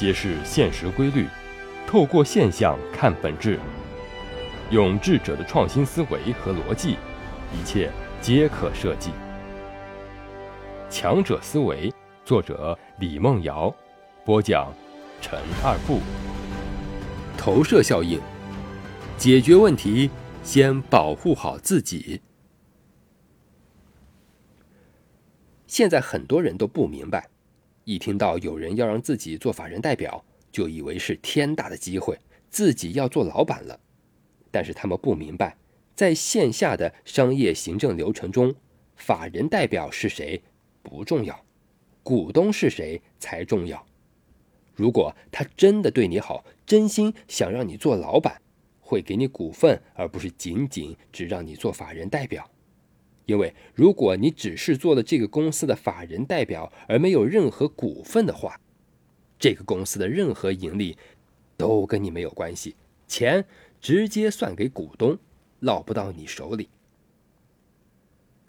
揭示现实规律，透过现象看本质，用智者的创新思维和逻辑，一切皆可设计。强者思维，作者李梦瑶，播讲陈二步。投射效应，解决问题先保护好自己。现在很多人都不明白。一听到有人要让自己做法人代表，就以为是天大的机会，自己要做老板了。但是他们不明白，在线下的商业行政流程中，法人代表是谁不重要，股东是谁才重要。如果他真的对你好，真心想让你做老板，会给你股份，而不是仅仅只让你做法人代表。因为如果你只是做了这个公司的法人代表，而没有任何股份的话，这个公司的任何盈利都跟你没有关系，钱直接算给股东，落不到你手里。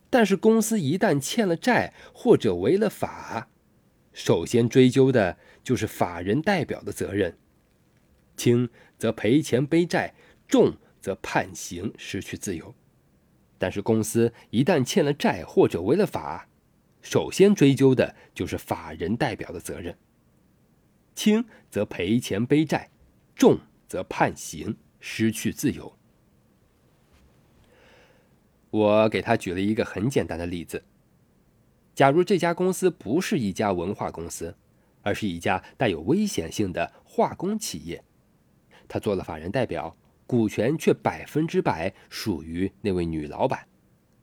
但是公司一旦欠了债或者违了法，首先追究的就是法人代表的责任，轻则赔钱背债，重则判刑失去自由。但是公司一旦欠了债或者违了法，首先追究的就是法人代表的责任。轻则赔钱背债，重则判刑失去自由。我给他举了一个很简单的例子：假如这家公司不是一家文化公司，而是一家带有危险性的化工企业，他做了法人代表。股权却百分之百属于那位女老板，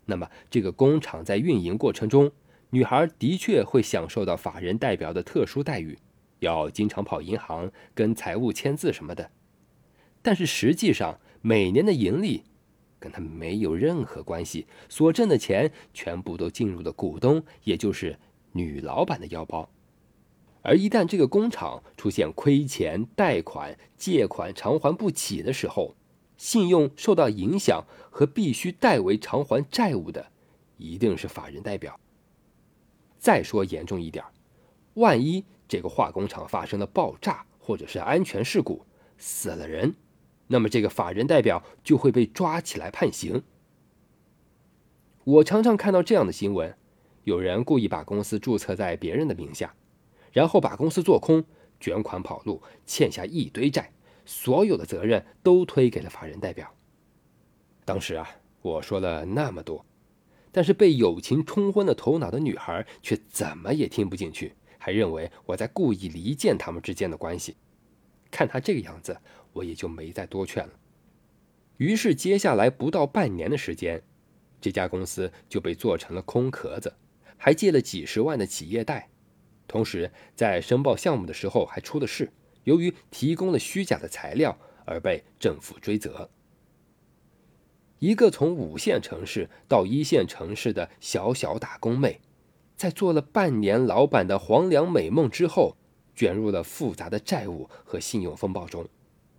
那么这个工厂在运营过程中，女孩的确会享受到法人代表的特殊待遇，要经常跑银行跟财务签字什么的。但是实际上，每年的盈利跟她没有任何关系，所挣的钱全部都进入了股东，也就是女老板的腰包。而一旦这个工厂出现亏钱、贷款、借款偿还不起的时候，信用受到影响和必须代为偿还债务的，一定是法人代表。再说严重一点，万一这个化工厂发生了爆炸或者是安全事故，死了人，那么这个法人代表就会被抓起来判刑。我常常看到这样的新闻：有人故意把公司注册在别人的名下。然后把公司做空，卷款跑路，欠下一堆债，所有的责任都推给了法人代表。当时啊，我说了那么多，但是被友情冲昏了头脑的女孩却怎么也听不进去，还认为我在故意离间他们之间的关系。看她这个样子，我也就没再多劝了。于是接下来不到半年的时间，这家公司就被做成了空壳子，还借了几十万的企业贷。同时，在申报项目的时候还出了事，由于提供了虚假的材料而被政府追责。一个从五线城市到一线城市的小小打工妹，在做了半年老板的黄粱美梦之后，卷入了复杂的债务和信用风暴中，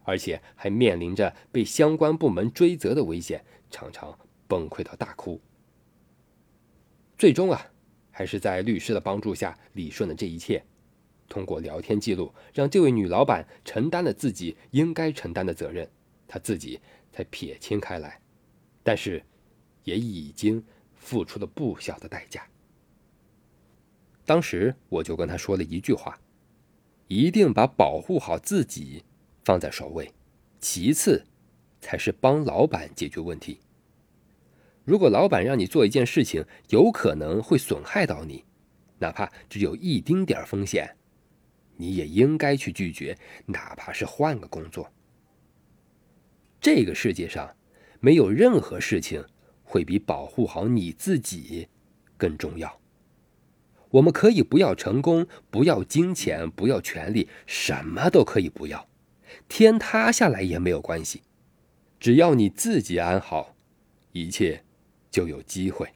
而且还面临着被相关部门追责的危险，常常崩溃到大哭。最终啊。还是在律师的帮助下理顺了这一切。通过聊天记录，让这位女老板承担了自己应该承担的责任，她自己才撇清开来。但是，也已经付出了不小的代价。当时我就跟她说了一句话：一定把保护好自己放在首位，其次才是帮老板解决问题。如果老板让你做一件事情，有可能会损害到你，哪怕只有一丁点风险，你也应该去拒绝，哪怕是换个工作。这个世界上，没有任何事情会比保护好你自己更重要。我们可以不要成功，不要金钱，不要权利，什么都可以不要，天塌下来也没有关系，只要你自己安好，一切。就有机会。